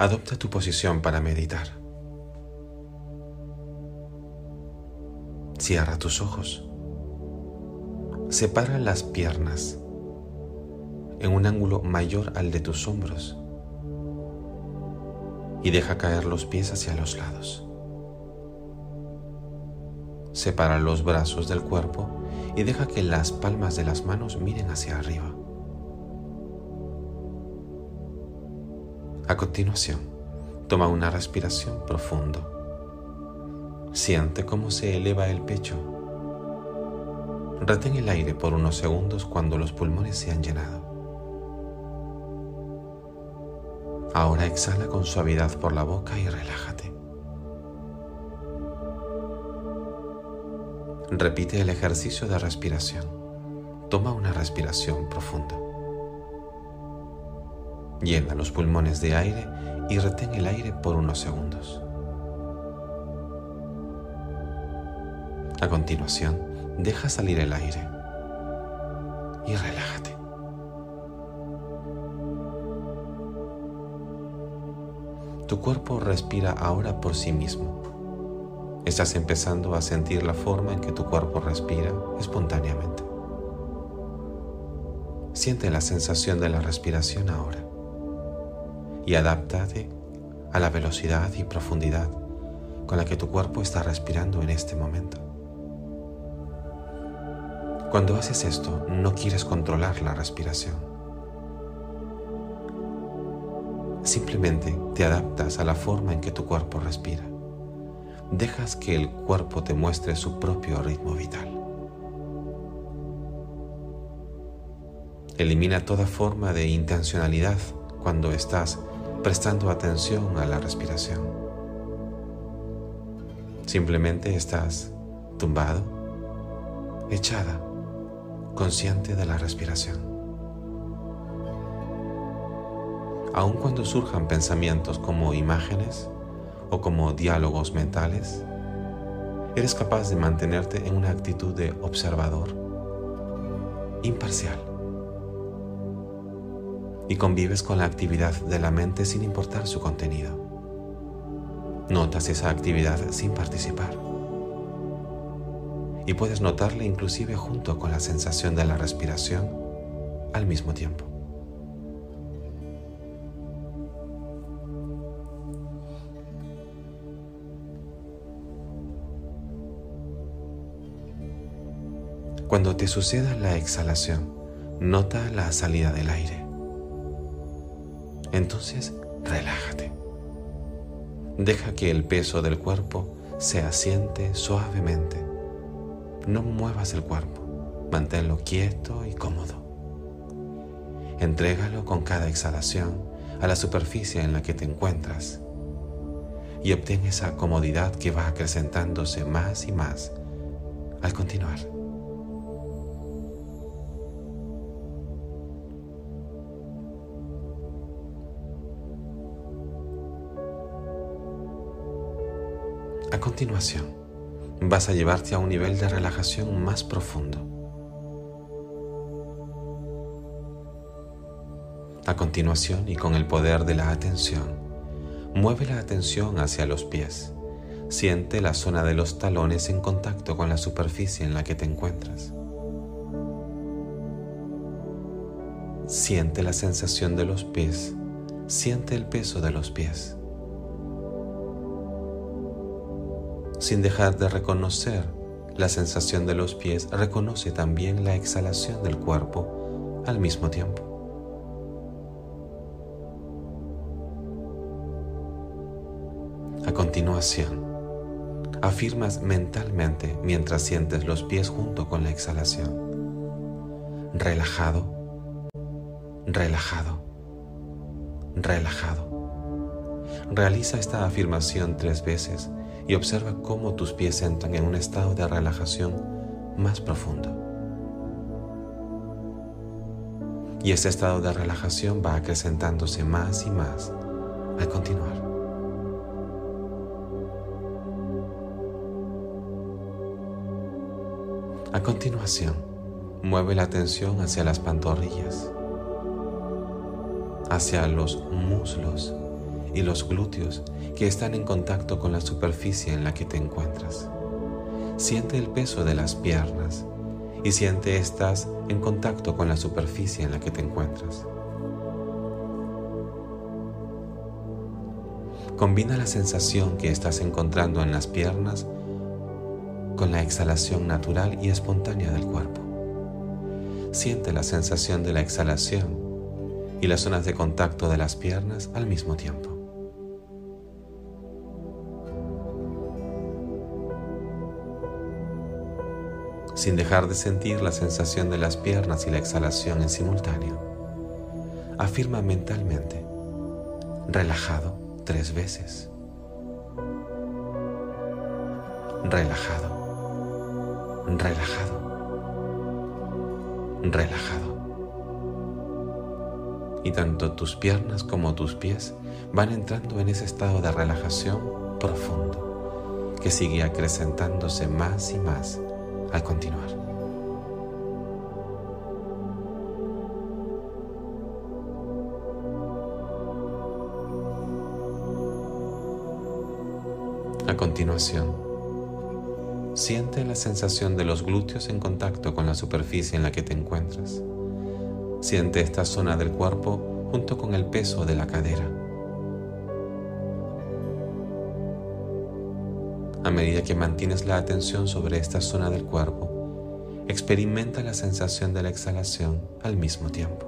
Adopta tu posición para meditar. Cierra tus ojos. Separa las piernas en un ángulo mayor al de tus hombros y deja caer los pies hacia los lados. Separa los brazos del cuerpo y deja que las palmas de las manos miren hacia arriba. A continuación, toma una respiración profundo. Siente cómo se eleva el pecho. Retén el aire por unos segundos cuando los pulmones se han llenado. Ahora exhala con suavidad por la boca y relájate. Repite el ejercicio de respiración. Toma una respiración profunda. Llena los pulmones de aire y retén el aire por unos segundos. A continuación, deja salir el aire y relájate. Tu cuerpo respira ahora por sí mismo. Estás empezando a sentir la forma en que tu cuerpo respira espontáneamente. Siente la sensación de la respiración ahora y adáptate a la velocidad y profundidad con la que tu cuerpo está respirando en este momento. Cuando haces esto, no quieres controlar la respiración Simplemente te adaptas a la forma en que tu cuerpo respira. Dejas que el cuerpo te muestre su propio ritmo vital. Elimina toda forma de intencionalidad cuando estás prestando atención a la respiración. Simplemente estás tumbado, echada, consciente de la respiración. aun cuando surjan pensamientos como imágenes o como diálogos mentales, eres capaz de mantenerte en una actitud de observador, imparcial, y convives con la actividad de la mente sin importar su contenido. Notas esa actividad sin participar. Y puedes notarla inclusive junto con la sensación de la respiración al mismo tiempo. Cuando te suceda la exhalación, nota la salida del aire. Entonces, relájate. Deja que el peso del cuerpo se asiente suavemente. No muevas el cuerpo, manténlo quieto y cómodo. Entrégalo con cada exhalación a la superficie en la que te encuentras y obtén esa comodidad que va acrecentándose más y más al continuar. A continuación, vas a llevarte a un nivel de relajación más profundo. A continuación y con el poder de la atención, mueve la atención hacia los pies. Siente la zona de los talones en contacto con la superficie en la que te encuentras. Siente la sensación de los pies. Siente el peso de los pies. Sin dejar de reconocer la sensación de los pies, reconoce también la exhalación del cuerpo al mismo tiempo. A continuación, afirmas mentalmente mientras sientes los pies junto con la exhalación. Relajado, relajado, relajado. Realiza esta afirmación tres veces y observa cómo tus pies entran en un estado de relajación más profundo. Y este estado de relajación va acrecentándose más y más al continuar. A continuación, mueve la atención hacia las pantorrillas, hacia los muslos y los glúteos que están en contacto con la superficie en la que te encuentras. Siente el peso de las piernas y siente estas en contacto con la superficie en la que te encuentras. Combina la sensación que estás encontrando en las piernas con la exhalación natural y espontánea del cuerpo. Siente la sensación de la exhalación y las zonas de contacto de las piernas al mismo tiempo. Sin dejar de sentir la sensación de las piernas y la exhalación en simultáneo, afirma mentalmente, relajado tres veces. Relajado, relajado, relajado. Y tanto tus piernas como tus pies van entrando en ese estado de relajación profundo que sigue acrecentándose más y más al continuar. A continuación, siente la sensación de los glúteos en contacto con la superficie en la que te encuentras. Siente esta zona del cuerpo junto con el peso de la cadera. A medida que mantienes la atención sobre esta zona del cuerpo, experimenta la sensación de la exhalación al mismo tiempo.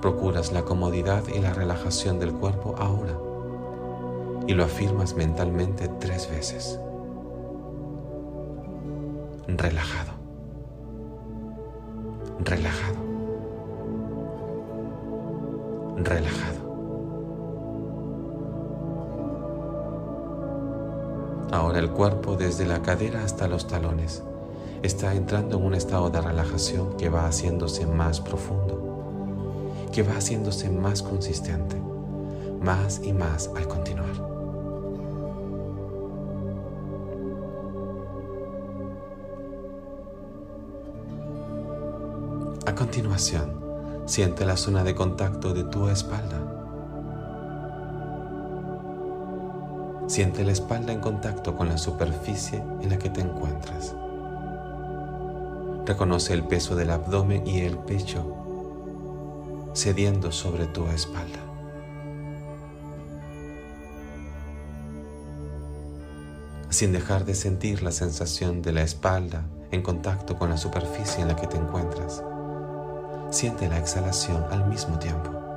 Procuras la comodidad y la relajación del cuerpo ahora y lo afirmas mentalmente tres veces. Relajado relajado, relajado. Ahora el cuerpo desde la cadera hasta los talones está entrando en un estado de relajación que va haciéndose más profundo, que va haciéndose más consistente, más y más al continuar. A continuación, siente la zona de contacto de tu espalda. Siente la espalda en contacto con la superficie en la que te encuentras. Reconoce el peso del abdomen y el pecho cediendo sobre tu espalda. Sin dejar de sentir la sensación de la espalda en contacto con la superficie en la que te encuentras siente la exhalación al mismo tiempo.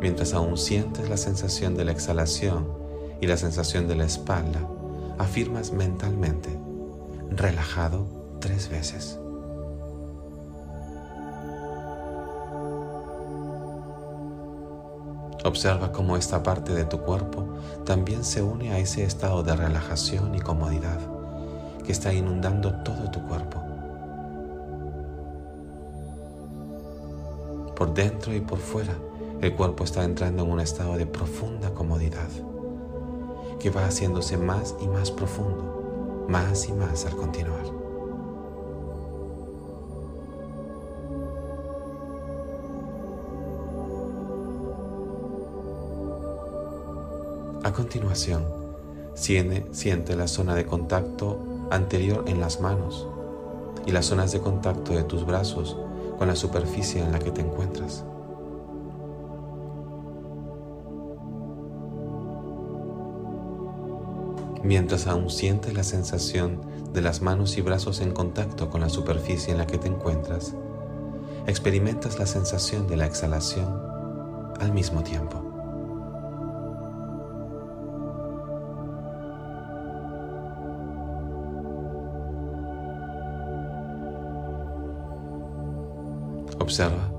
Mientras aún sientes la sensación de la exhalación y la sensación de la espalda, afirmas mentalmente, relajado tres veces. Observa cómo esta parte de tu cuerpo también se une a ese estado de relajación y comodidad que está inundando todo tu cuerpo. Por dentro y por fuera, el cuerpo está entrando en un estado de profunda comodidad que va haciéndose más y más profundo, más y más al continuar. A continuación, siente la zona de contacto anterior en las manos y las zonas de contacto de tus brazos con la superficie en la que te encuentras. Mientras aún sientes la sensación de las manos y brazos en contacto con la superficie en la que te encuentras, experimentas la sensación de la exhalación al mismo tiempo. Observa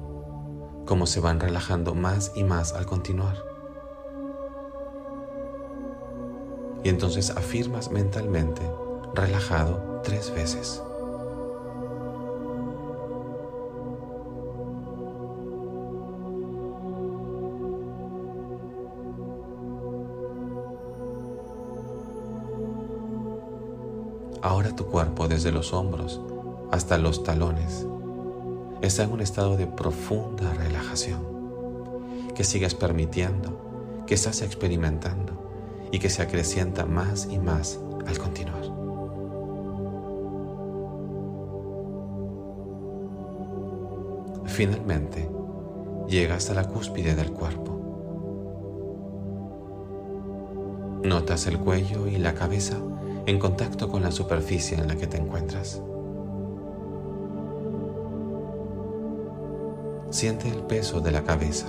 cómo se van relajando más y más al continuar. Y entonces afirmas mentalmente, relajado tres veces. Ahora tu cuerpo desde los hombros hasta los talones está en un estado de profunda relajación que sigues permitiendo, que estás experimentando y que se acrecienta más y más al continuar. Finalmente, llegas a la cúspide del cuerpo. Notas el cuello y la cabeza en contacto con la superficie en la que te encuentras. Siente el peso de la cabeza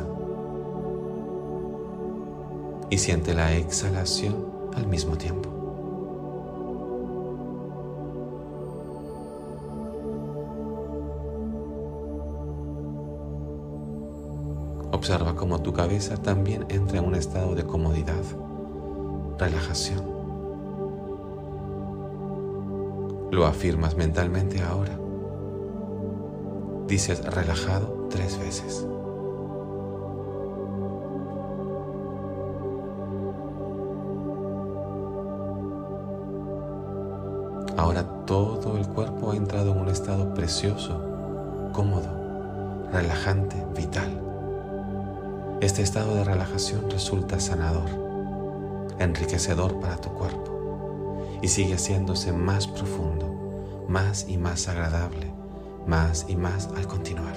y siente la exhalación al mismo tiempo. Observa cómo tu cabeza también entra en un estado de comodidad, relajación. Lo afirmas mentalmente ahora. Dices relajado tres veces. Cuerpo ha entrado en un estado precioso, cómodo, relajante, vital. Este estado de relajación resulta sanador, enriquecedor para tu cuerpo y sigue haciéndose más profundo, más y más agradable, más y más al continuar.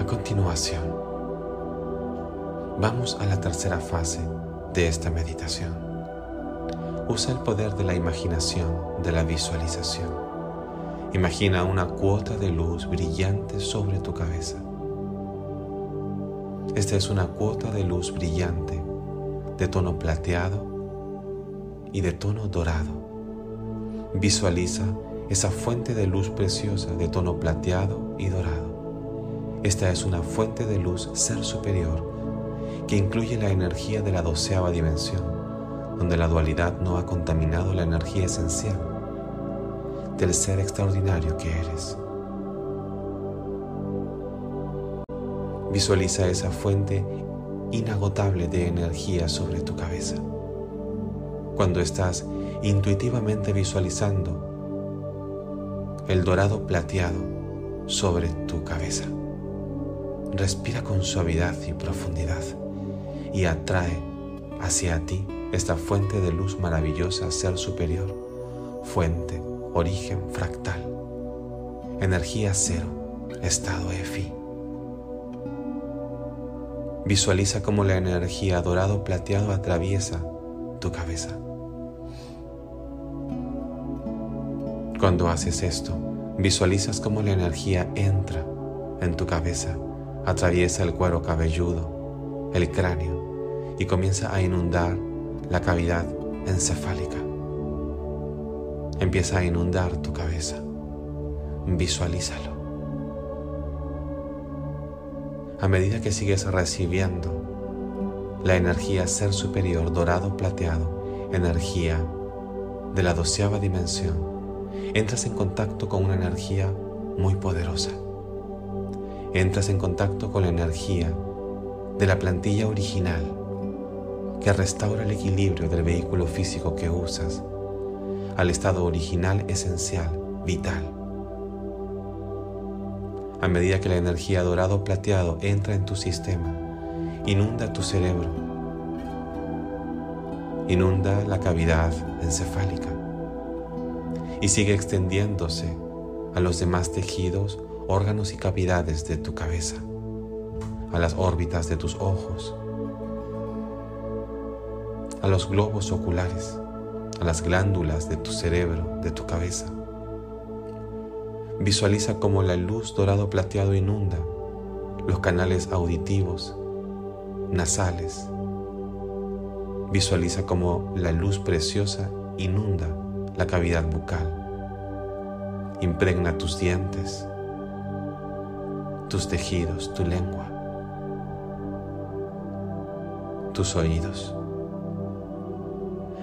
A continuación, Vamos a la tercera fase de esta meditación. Usa el poder de la imaginación, de la visualización. Imagina una cuota de luz brillante sobre tu cabeza. Esta es una cuota de luz brillante, de tono plateado y de tono dorado. Visualiza esa fuente de luz preciosa de tono plateado y dorado. Esta es una fuente de luz ser superior que incluye la energía de la doceava dimensión, donde la dualidad no ha contaminado la energía esencial del ser extraordinario que eres. Visualiza esa fuente inagotable de energía sobre tu cabeza. Cuando estás intuitivamente visualizando el dorado plateado sobre tu cabeza. Respira con suavidad y profundidad y atrae hacia ti esta fuente de luz maravillosa, ser superior, fuente, origen fractal, energía cero, estado EFI. Visualiza cómo la energía dorado plateado atraviesa tu cabeza. Cuando haces esto, visualizas cómo la energía entra en tu cabeza, atraviesa el cuero cabelludo, el cráneo, y comienza a inundar la cavidad encefálica. Empieza a inundar tu cabeza. Visualízalo. A medida que sigues recibiendo la energía ser superior, dorado, plateado, energía de la doceava dimensión, entras en contacto con una energía muy poderosa. Entras en contacto con la energía de la plantilla original que restaura el equilibrio del vehículo físico que usas al estado original esencial, vital. A medida que la energía dorado plateado entra en tu sistema, inunda tu cerebro, inunda la cavidad encefálica y sigue extendiéndose a los demás tejidos, órganos y cavidades de tu cabeza, a las órbitas de tus ojos, a los globos oculares, a las glándulas de tu cerebro, de tu cabeza. Visualiza cómo la luz dorado plateado inunda los canales auditivos, nasales. Visualiza cómo la luz preciosa inunda la cavidad bucal. Impregna tus dientes, tus tejidos, tu lengua, tus oídos.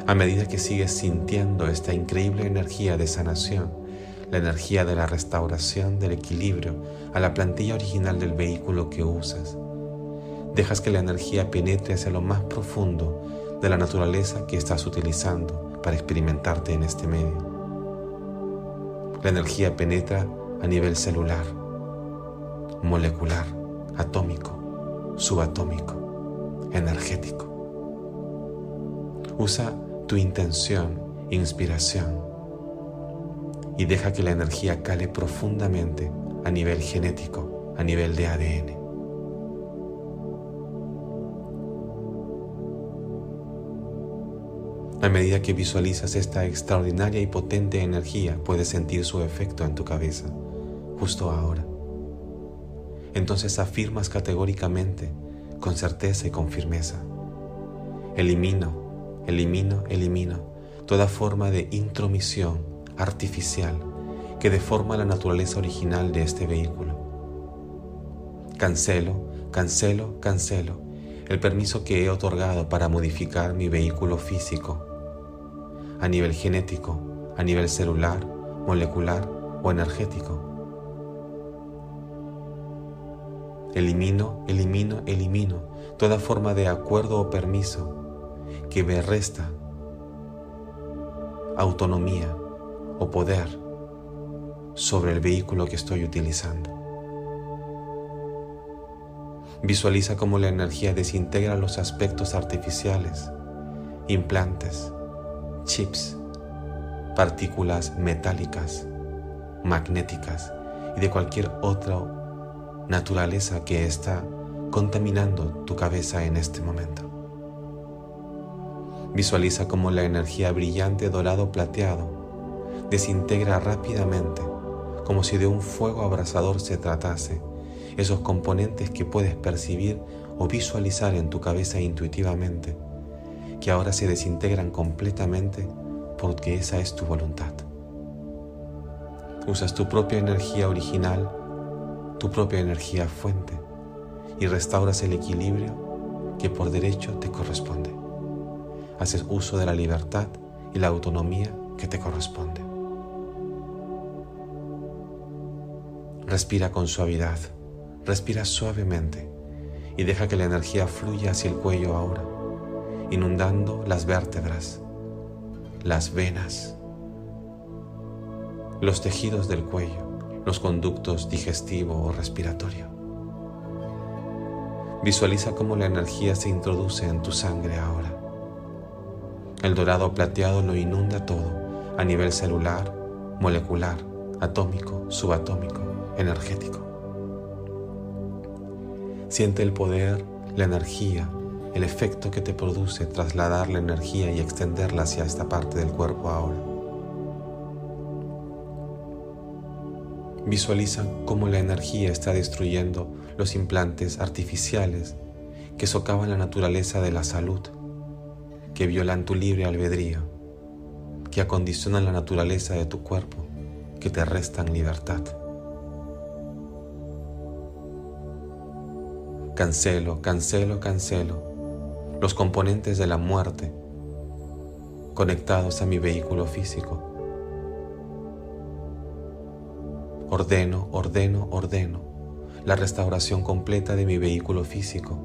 A medida que sigues sintiendo esta increíble energía de sanación, la energía de la restauración del equilibrio a la plantilla original del vehículo que usas, Dejas que la energía penetre hacia lo más profundo de la naturaleza que estás utilizando para experimentarte en este medio. La energía penetra a nivel celular, molecular, atómico, subatómico, energético. Usa tu intención, inspiración y deja que la energía cale profundamente a nivel genético, a nivel de ADN. A medida que visualizas esta extraordinaria y potente energía, puedes sentir su efecto en tu cabeza, justo ahora. Entonces afirmas categóricamente, con certeza y con firmeza, elimino, elimino, elimino toda forma de intromisión artificial que deforma la naturaleza original de este vehículo. Cancelo, cancelo, cancelo el permiso que he otorgado para modificar mi vehículo físico a nivel genético, a nivel celular, molecular o energético. Elimino, elimino, elimino toda forma de acuerdo o permiso que me resta autonomía o poder sobre el vehículo que estoy utilizando. Visualiza cómo la energía desintegra los aspectos artificiales, implantes, chips, partículas metálicas, magnéticas y de cualquier otra naturaleza que está contaminando tu cabeza en este momento. Visualiza cómo la energía brillante dorado plateado desintegra rápidamente, como si de un fuego abrasador se tratase, esos componentes que puedes percibir o visualizar en tu cabeza intuitivamente que ahora se desintegran completamente porque esa es tu voluntad. Usas tu propia energía original, tu propia energía fuente y restauras el equilibrio que por derecho te corresponde. Haces uso de la libertad y la autonomía que te corresponde. Respira con suavidad, respira suavemente y deja que la energía fluya hacia el cuello ahora inundando las vértebras, las venas, los tejidos del cuello, los conductos digestivo o respiratorio. Visualiza cómo la energía se introduce en tu sangre ahora. El dorado plateado lo inunda todo a nivel celular, molecular, atómico, subatómico, energético. Siente el poder, la energía, el efecto que te produce trasladar la energía y extenderla hacia esta parte del cuerpo ahora. Visualiza cómo la energía está destruyendo los implantes artificiales que socavan la naturaleza de la salud, que violan tu libre albedrío, que acondicionan la naturaleza de tu cuerpo, que te restan libertad. Cancelo, cancelo, cancelo los componentes de la muerte conectados a mi vehículo físico. Ordeno, ordeno, ordeno la restauración completa de mi vehículo físico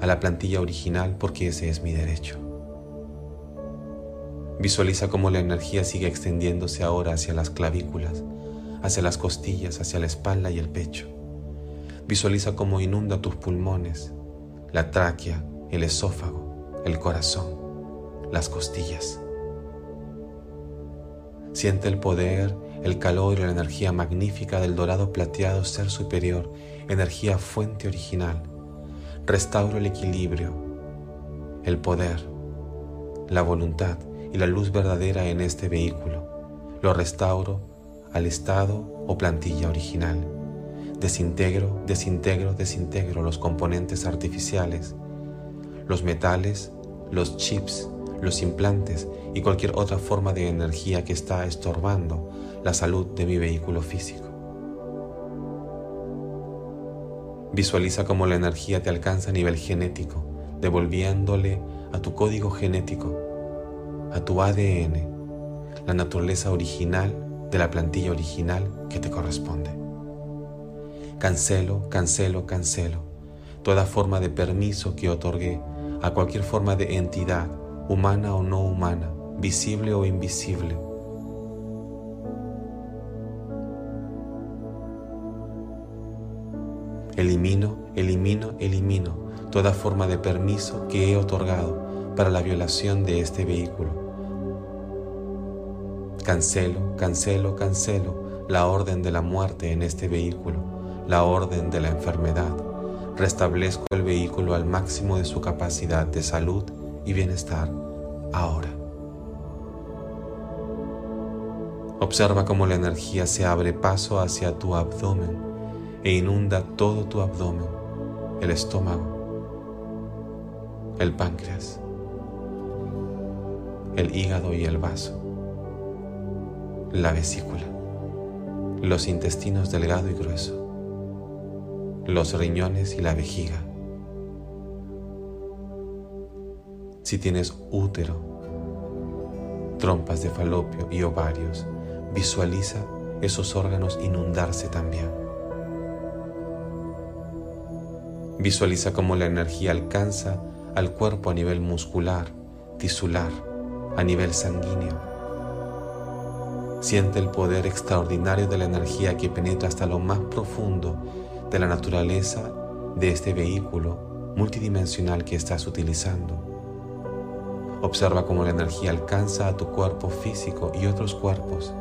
a la plantilla original porque ese es mi derecho. Visualiza cómo la energía sigue extendiéndose ahora hacia las clavículas, hacia las costillas, hacia la espalda y el pecho. Visualiza cómo inunda tus pulmones, la tráquea, el esófago, el corazón, las costillas. Siente el poder, el calor y la energía magnífica del dorado plateado ser superior, energía fuente original. Restauro el equilibrio, el poder, la voluntad y la luz verdadera en este vehículo. Lo restauro al estado o plantilla original. Desintegro, desintegro, desintegro los componentes artificiales los metales, los chips, los implantes y cualquier otra forma de energía que está estorbando la salud de mi vehículo físico. Visualiza cómo la energía te alcanza a nivel genético, devolviéndole a tu código genético, a tu ADN, la naturaleza original de la plantilla original que te corresponde. Cancelo, cancelo, cancelo toda forma de permiso que otorgué a cualquier forma de entidad, humana o no humana, visible o invisible. Elimino, elimino, elimino toda forma de permiso que he otorgado para la violación de este vehículo. Cancelo, cancelo, cancelo la orden de la muerte en este vehículo, la orden de la enfermedad. Restablezco el vehículo al máximo de su capacidad de salud y bienestar ahora. Observa cómo la energía se abre paso hacia tu abdomen e inunda todo tu abdomen, el estómago, el páncreas, el hígado y el vaso, la vesícula, los intestinos delgado y grueso, los riñones y la vejiga. Si tienes útero, trompas de falopio y ovarios, Visualiza esos órganos inundarse también. Visualiza cómo la energía alcanza al cuerpo a nivel muscular, tisular, a nivel sanguíneo. Siente el poder extraordinario de la energía que penetra hasta lo más profundo de la naturaleza de este vehículo multidimensional que estás utilizando. Observa cómo la energía alcanza a tu cuerpo físico y otros cuerpos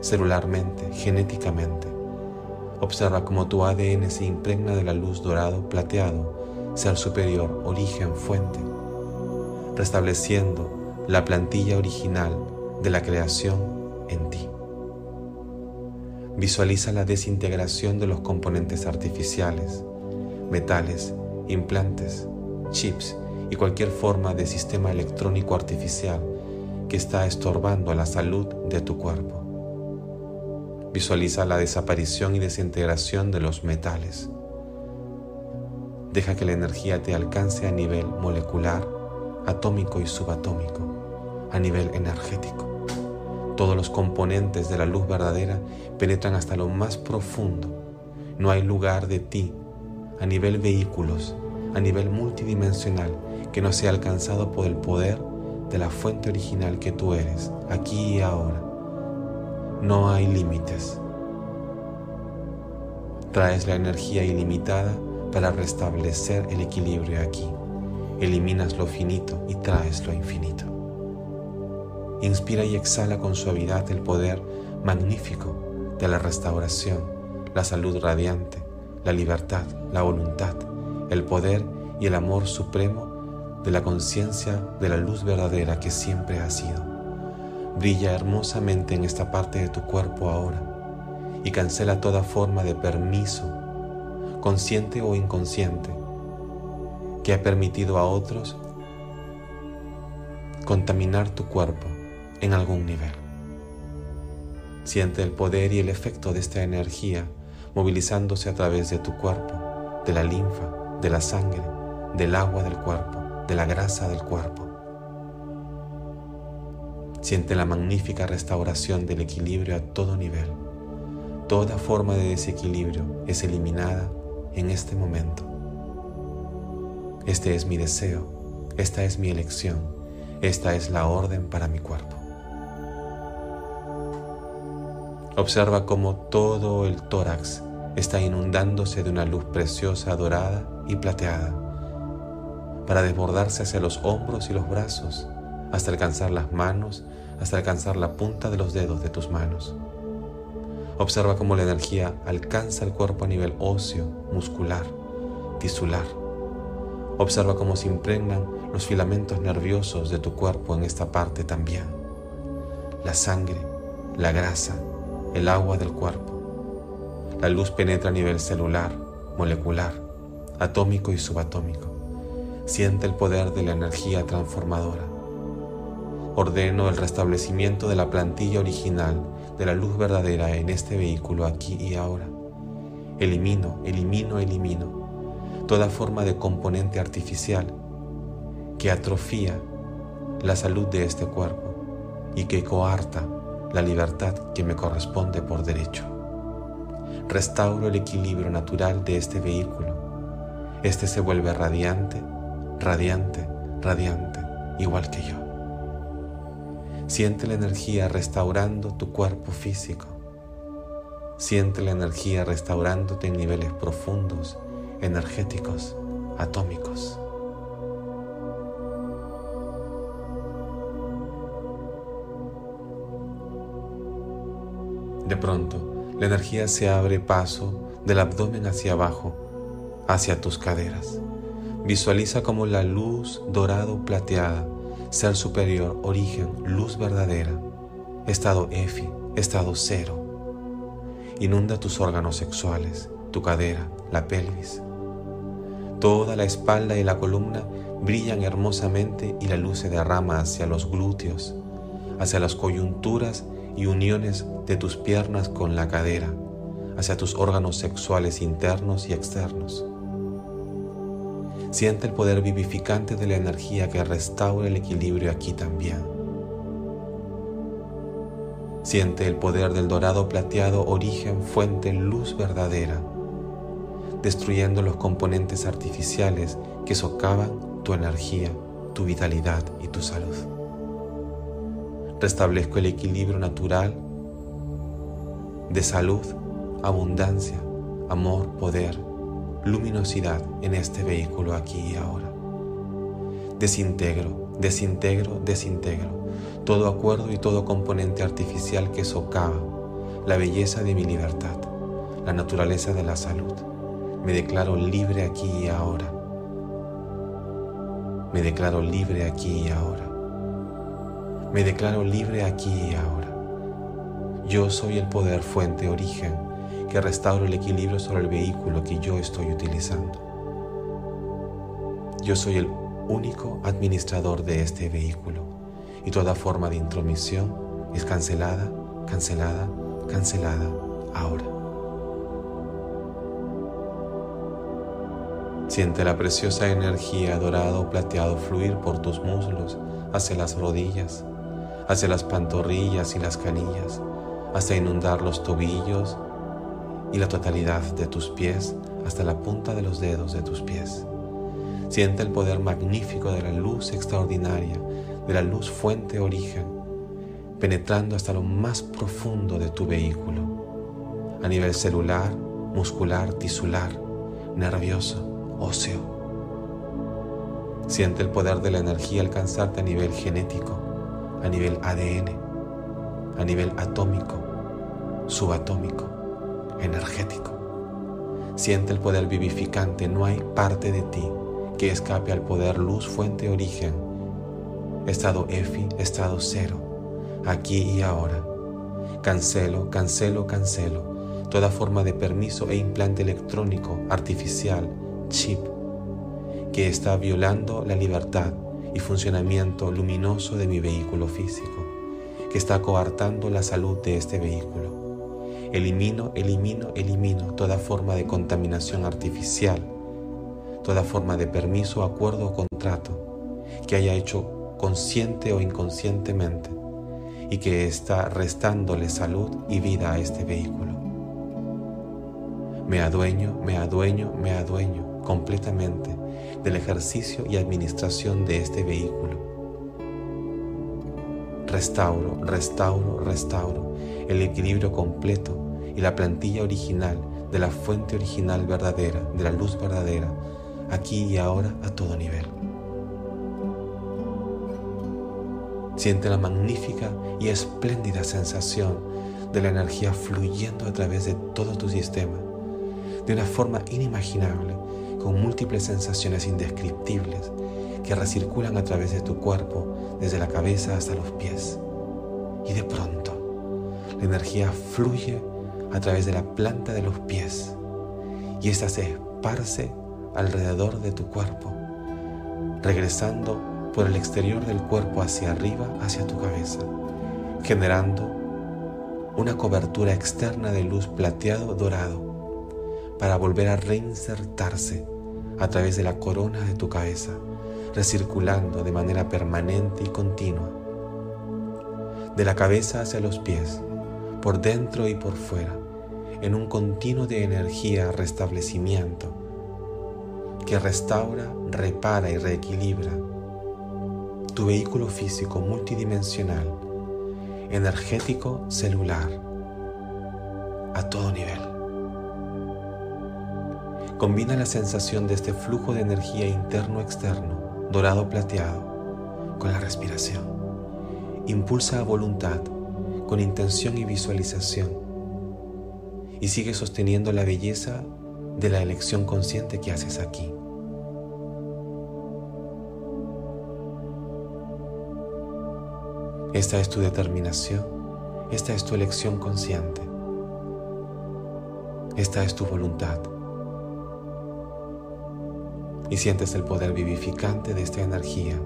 celularmente, genéticamente. Observa cómo tu ADN se impregna de la luz dorado plateado, ser superior, origen, fuente, restableciendo la plantilla original de la creación en ti. Visualiza la desintegración de los componentes artificiales, metales, implantes, chips y cualquier forma de sistema electrónico artificial que está estorbando la salud de tu cuerpo. Visualiza la desaparición y desintegración de los metales. Deja que la energía te alcance a nivel molecular, atómico y subatómico, a nivel energético. Todos los componentes de la luz verdadera penetran hasta lo más profundo. No hay lugar de ti, a nivel vehículos, a nivel multidimensional, que no sea alcanzado por el poder de la fuente original que tú eres, aquí y ahora no hay límites. Traes la energía ilimitada para restablecer el equilibrio aquí. Eliminas lo finito y traes lo infinito. Inspira y exhala con suavidad el poder magnífico de la restauración, la salud radiante, la libertad, la voluntad, el poder y el amor supremo de la conciencia de la luz verdadera que siempre ha sido brilla hermosamente en esta parte de tu cuerpo ahora y cancela toda forma de permiso, consciente o inconsciente, que ha permitido a otros contaminar tu cuerpo en algún nivel. Siente el poder y el efecto de esta energía movilizándose a través de tu cuerpo, de la linfa, de la sangre, del agua del cuerpo, de la grasa del cuerpo. Siente la magnífica restauración del equilibrio a todo nivel. Toda forma de desequilibrio es eliminada en este momento. Este es mi deseo, esta es mi elección, esta es la orden para mi cuerpo. Observa cómo todo el tórax está inundándose de una luz preciosa, dorada y plateada, para desbordarse hacia los hombros y los brazos, hasta alcanzar las manos hasta alcanzar la punta de los dedos de tus manos. Observa cómo la energía alcanza el cuerpo a nivel óseo, muscular, tisular. Observa cómo se impregnan los filamentos nerviosos de tu cuerpo en esta parte también. La sangre, la grasa, el agua del cuerpo. La luz penetra a nivel celular, molecular, atómico y subatómico. Siente el poder de la energía transformadora ordeno el restablecimiento de la plantilla original de la luz verdadera en este vehículo aquí y ahora. Elimino, elimino, elimino toda forma de componente artificial que atrofía la salud de este cuerpo y que coarta la libertad que me corresponde por derecho. Restauro el equilibrio natural de este vehículo. Este se vuelve radiante, radiante, radiante, igual que yo. Siente la energía restaurando tu cuerpo físico. Siente la energía restaurándote en niveles profundos, energéticos, atómicos. De pronto, la energía se abre paso del abdomen hacia abajo, hacia tus caderas. Visualiza como la luz dorado plateada, ser superior, origen, luz verdadera, estado EFI, estado cero. Inunda tus órganos sexuales, tu cadera, la pelvis. Toda la espalda y la columna brillan hermosamente y la luz se derrama hacia los glúteos, hacia las coyunturas y uniones de tus piernas con la cadera, hacia tus órganos sexuales internos y externos. Siente el poder vivificante de la energía que restaura el equilibrio aquí también. Siente el poder del dorado plateado, origen, fuente, luz verdadera, destruyendo los componentes artificiales que socavan tu energía, tu vitalidad y tu salud. Restablezco el equilibrio natural de salud, abundancia, amor, poder, luminosidad en este vehículo aquí y ahora. Desintegro, desintegro, desintegro todo acuerdo y todo componente artificial que socava la belleza de mi libertad, la naturaleza de la salud. Me declaro libre aquí y ahora. Me declaro libre aquí y ahora. Me declaro libre aquí y ahora. Yo soy el poder, fuente, origen, que restauro el equilibrio sobre el vehículo que yo estoy utilizando. Yo soy el único administrador de este vehículo y toda forma de intromisión es cancelada, cancelada, cancelada ahora. Siente la preciosa energía dorado o plateado fluir por tus muslos hacia las rodillas, hacia las pantorrillas y las canillas, hasta inundar los tobillos y la totalidad de tus pies hasta la punta de los dedos de tus pies. Siente el poder magnífico de la luz extraordinaria, de la luz fuente origen, penetrando hasta lo más profundo de tu vehículo, a nivel celular, muscular, tisular, nervioso, óseo. Siente el poder de la energía alcanzarte a nivel genético, a nivel ADN, a nivel atómico, subatómico, energético. Siente el poder vivificante, no hay parte de ti que escape al poder luz, fuente, origen, estado EFI, estado cero, aquí y ahora. Cancelo, cancelo, cancelo toda forma de permiso e implante electrónico, artificial, chip, que está violando la libertad y funcionamiento luminoso de mi vehículo físico, que está coartando la salud de este vehículo. Elimino, elimino, elimino toda forma de contaminación artificial, toda forma de permiso, acuerdo o contrato que haya hecho consciente o inconscientemente y que está restándole salud y vida a este vehículo. Me adueño, me adueño, me adueño completamente del ejercicio y administración de este vehículo. Restauro, restauro, restauro el equilibrio completo y la plantilla original de la fuente original verdadera, de la luz verdadera, aquí y ahora a todo nivel. Siente la magnífica y espléndida sensación de la energía fluyendo a través de todo tu sistema, de una forma inimaginable, con múltiples sensaciones indescriptibles que recirculan a través de tu cuerpo, desde la cabeza hasta los pies. Y de pronto, la energía fluye a través de la planta de los pies y ésta se esparce alrededor de tu cuerpo, regresando por el exterior del cuerpo hacia arriba, hacia tu cabeza, generando una cobertura externa de luz plateado dorado para volver a reinsertarse a través de la corona de tu cabeza, recirculando de manera permanente y continua, de la cabeza hacia los pies, por dentro y por fuera, en un continuo de energía restablecimiento que restaura, repara y reequilibra tu vehículo físico multidimensional, energético, celular, a todo nivel. Combina la sensación de este flujo de energía interno-externo, dorado plateado, con la respiración. Impulsa a voluntad, con intención y visualización. Y sigue sosteniendo la belleza de la elección consciente que haces aquí. Esta es tu determinación, esta es tu elección consciente, esta es tu voluntad. Y sientes el poder vivificante de esta energía,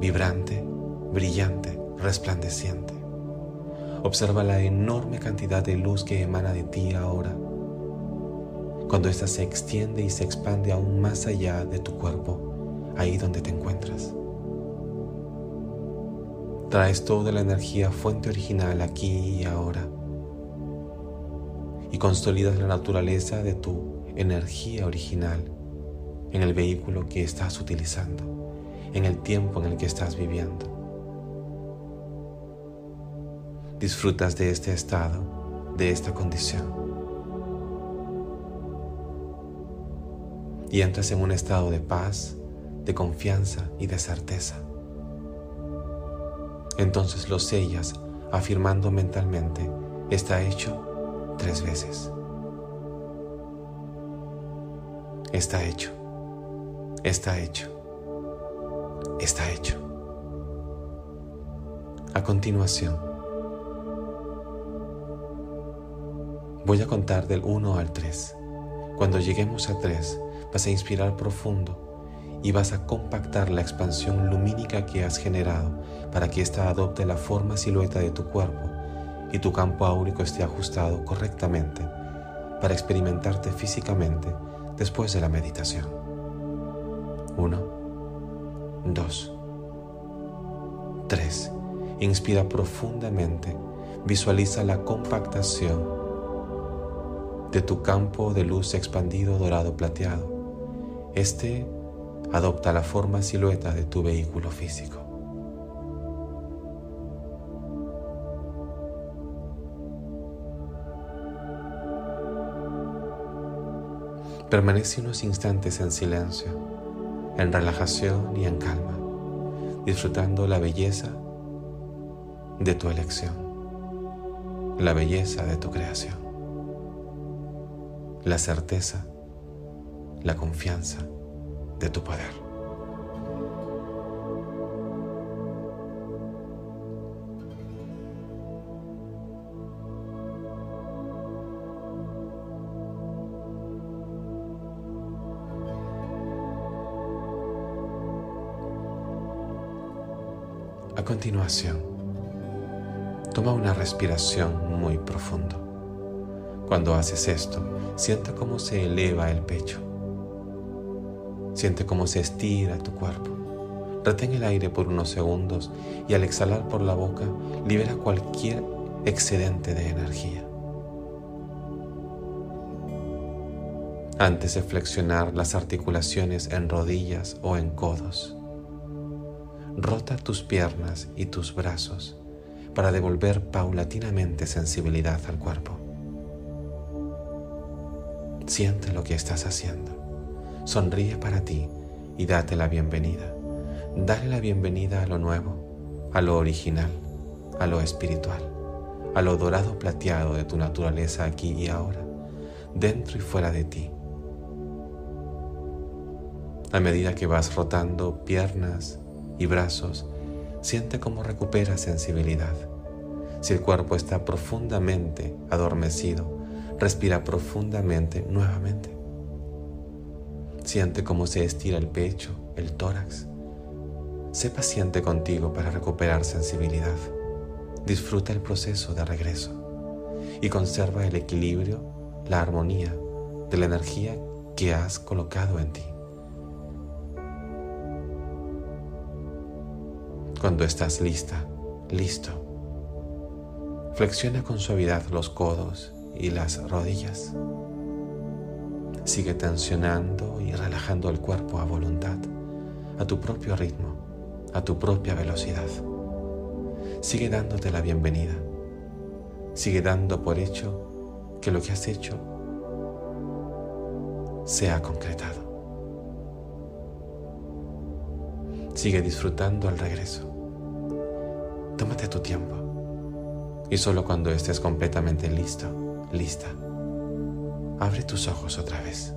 vibrante, brillante, resplandeciente. Observa la enorme cantidad de luz que emana de ti ahora, cuando ésta se extiende y se expande aún más allá de tu cuerpo, ahí donde te encuentras. Traes toda la energía fuente original aquí y ahora. Y consolidas la naturaleza de tu energía original en el vehículo que estás utilizando, en el tiempo en el que estás viviendo. Disfrutas de este estado, de esta condición. Y entras en un estado de paz, de confianza y de certeza. Entonces lo sellas afirmando mentalmente, está hecho tres veces. Está hecho, está hecho, está hecho. A continuación, voy a contar del 1 al 3. Cuando lleguemos a 3, vas a inspirar profundo y vas a compactar la expansión lumínica que has generado para que ésta adopte la forma silueta de tu cuerpo y tu campo áurico esté ajustado correctamente para experimentarte físicamente después de la meditación. 1, 2, 3. Inspira profundamente. Visualiza la compactación de tu campo de luz expandido dorado plateado. Este adopta la forma silueta de tu vehículo físico. Permanece unos instantes en silencio, en relajación y en calma, disfrutando la belleza de tu elección, la belleza de tu creación, la certeza, la confianza de tu poder. A continuación, toma una respiración muy profundo. Cuando haces esto, sienta cómo se eleva el pecho Siente cómo se estira tu cuerpo. Retén el aire por unos segundos y al exhalar por la boca libera cualquier excedente de energía. Antes de flexionar las articulaciones en rodillas o en codos, rota tus piernas y tus brazos para devolver paulatinamente sensibilidad al cuerpo. Siente lo que estás haciendo. Sonríe para ti y date la bienvenida. Dale la bienvenida a lo nuevo, a lo original, a lo espiritual, a lo dorado plateado de tu naturaleza aquí y ahora, dentro y fuera de ti. A medida que vas rotando piernas y brazos, siente cómo recupera sensibilidad. Si el cuerpo está profundamente adormecido, respira profundamente nuevamente. Siente cómo se estira el pecho, el tórax. Sé paciente contigo para recuperar sensibilidad. Disfruta el proceso de regreso y conserva el equilibrio, la armonía de la energía que has colocado en ti. Cuando estás lista, listo, flexiona con suavidad los codos y las rodillas. Sigue tensionando y relajando el cuerpo a voluntad, a tu propio ritmo, a tu propia velocidad. Sigue dándote la bienvenida. Sigue dando por hecho que lo que has hecho se ha concretado. Sigue disfrutando al regreso. Tómate tu tiempo. Y solo cuando estés completamente listo, lista, abre tus ojos otra vez.